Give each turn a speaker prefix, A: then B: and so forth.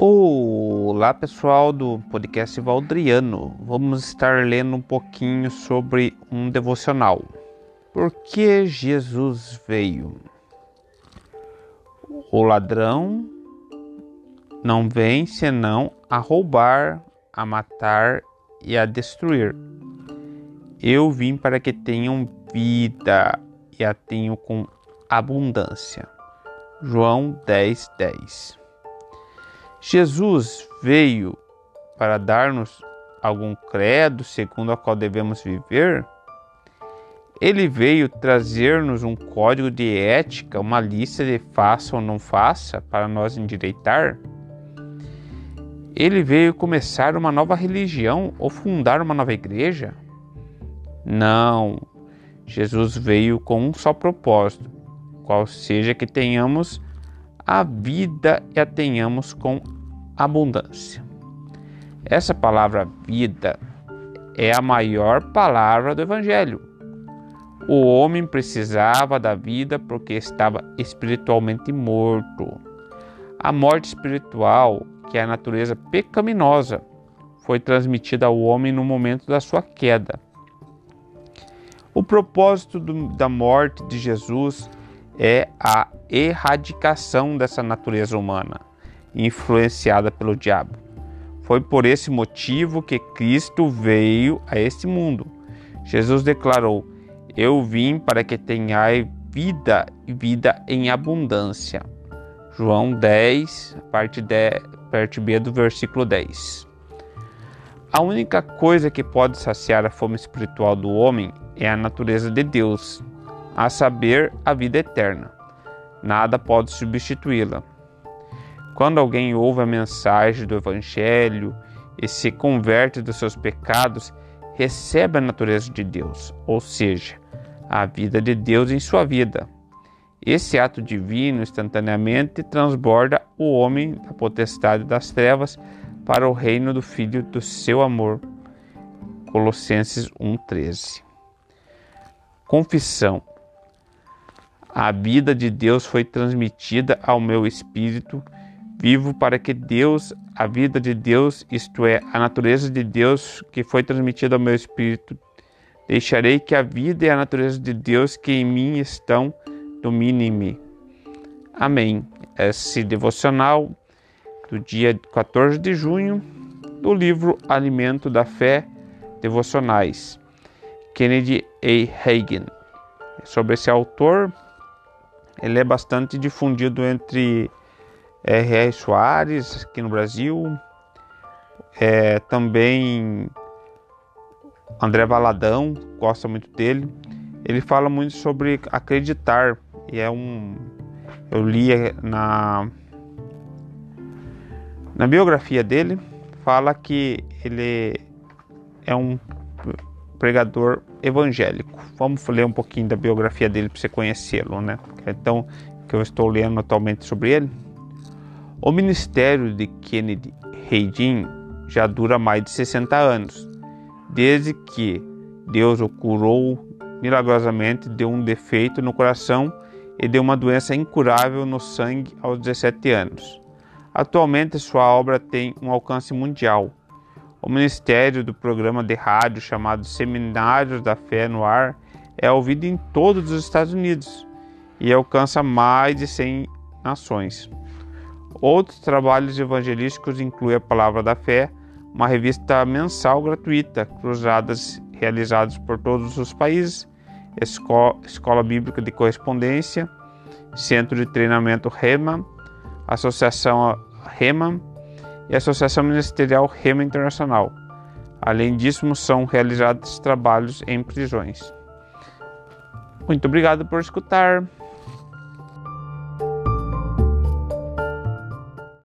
A: Olá pessoal do podcast Valdriano. Vamos estar lendo um pouquinho sobre um devocional. Por que Jesus veio? O ladrão não vem senão a roubar, a matar e a destruir. Eu vim para que tenham vida e a tenham com abundância. João 10, 10. Jesus veio para dar-nos algum credo segundo a qual devemos viver? Ele veio trazer-nos um código de ética, uma lista de faça ou não faça para nós endireitar? Ele veio começar uma nova religião ou fundar uma nova igreja? Não. Jesus veio com um só propósito, qual seja que tenhamos a vida e a tenhamos com abundância. Essa palavra vida é a maior palavra do Evangelho. O homem precisava da vida porque estava espiritualmente morto. A morte espiritual, que é a natureza pecaminosa, foi transmitida ao homem no momento da sua queda. O propósito do, da morte de Jesus é a erradicação dessa natureza humana, influenciada pelo diabo. Foi por esse motivo que Cristo veio a este mundo. Jesus declarou: Eu vim para que tenhai vida e vida em abundância. João 10, parte, 10, parte B do versículo 10. A única coisa que pode saciar a fome espiritual do homem é a natureza de Deus, a saber, a vida eterna. Nada pode substituí-la. Quando alguém ouve a mensagem do Evangelho e se converte dos seus pecados, recebe a natureza de Deus, ou seja, a vida de Deus em sua vida. Esse ato divino instantaneamente transborda o homem da potestade das trevas para o reino do Filho do seu amor. Colossenses 1,13 Confissão a vida de Deus foi transmitida ao meu espírito vivo para que Deus, a vida de Deus, isto é, a natureza de Deus que foi transmitida ao meu espírito, deixarei que a vida e a natureza de Deus que em mim estão domine-me. Amém. Esse devocional do dia 14 de junho do livro Alimento da Fé Devocionais, Kennedy A. Hagen. Sobre esse autor, ele é bastante difundido entre R.R. Soares, aqui no Brasil, é, também André Valadão, gosta muito dele. Ele fala muito sobre acreditar, e é um. Eu li na, na biografia dele, fala que ele é um pregador evangélico. Vamos ler um pouquinho da biografia dele para você conhecê-lo, né? Então, que eu estou lendo atualmente sobre ele. O ministério de Kennedy Reagan já dura mais de 60 anos, desde que Deus o curou milagrosamente de um defeito no coração e de uma doença incurável no sangue aos 17 anos. Atualmente, sua obra tem um alcance mundial o ministério do programa de rádio chamado Seminários da Fé no Ar é ouvido em todos os Estados Unidos e alcança mais de 100 nações. Outros trabalhos evangelísticos incluem a Palavra da Fé, uma revista mensal gratuita, cruzadas realizadas por todos os países, Escola, Escola Bíblica de Correspondência, Centro de Treinamento REMA, Associação REMA, e a Associação Ministerial Rema Internacional. Além disso, são realizados trabalhos em prisões. Muito obrigado por escutar.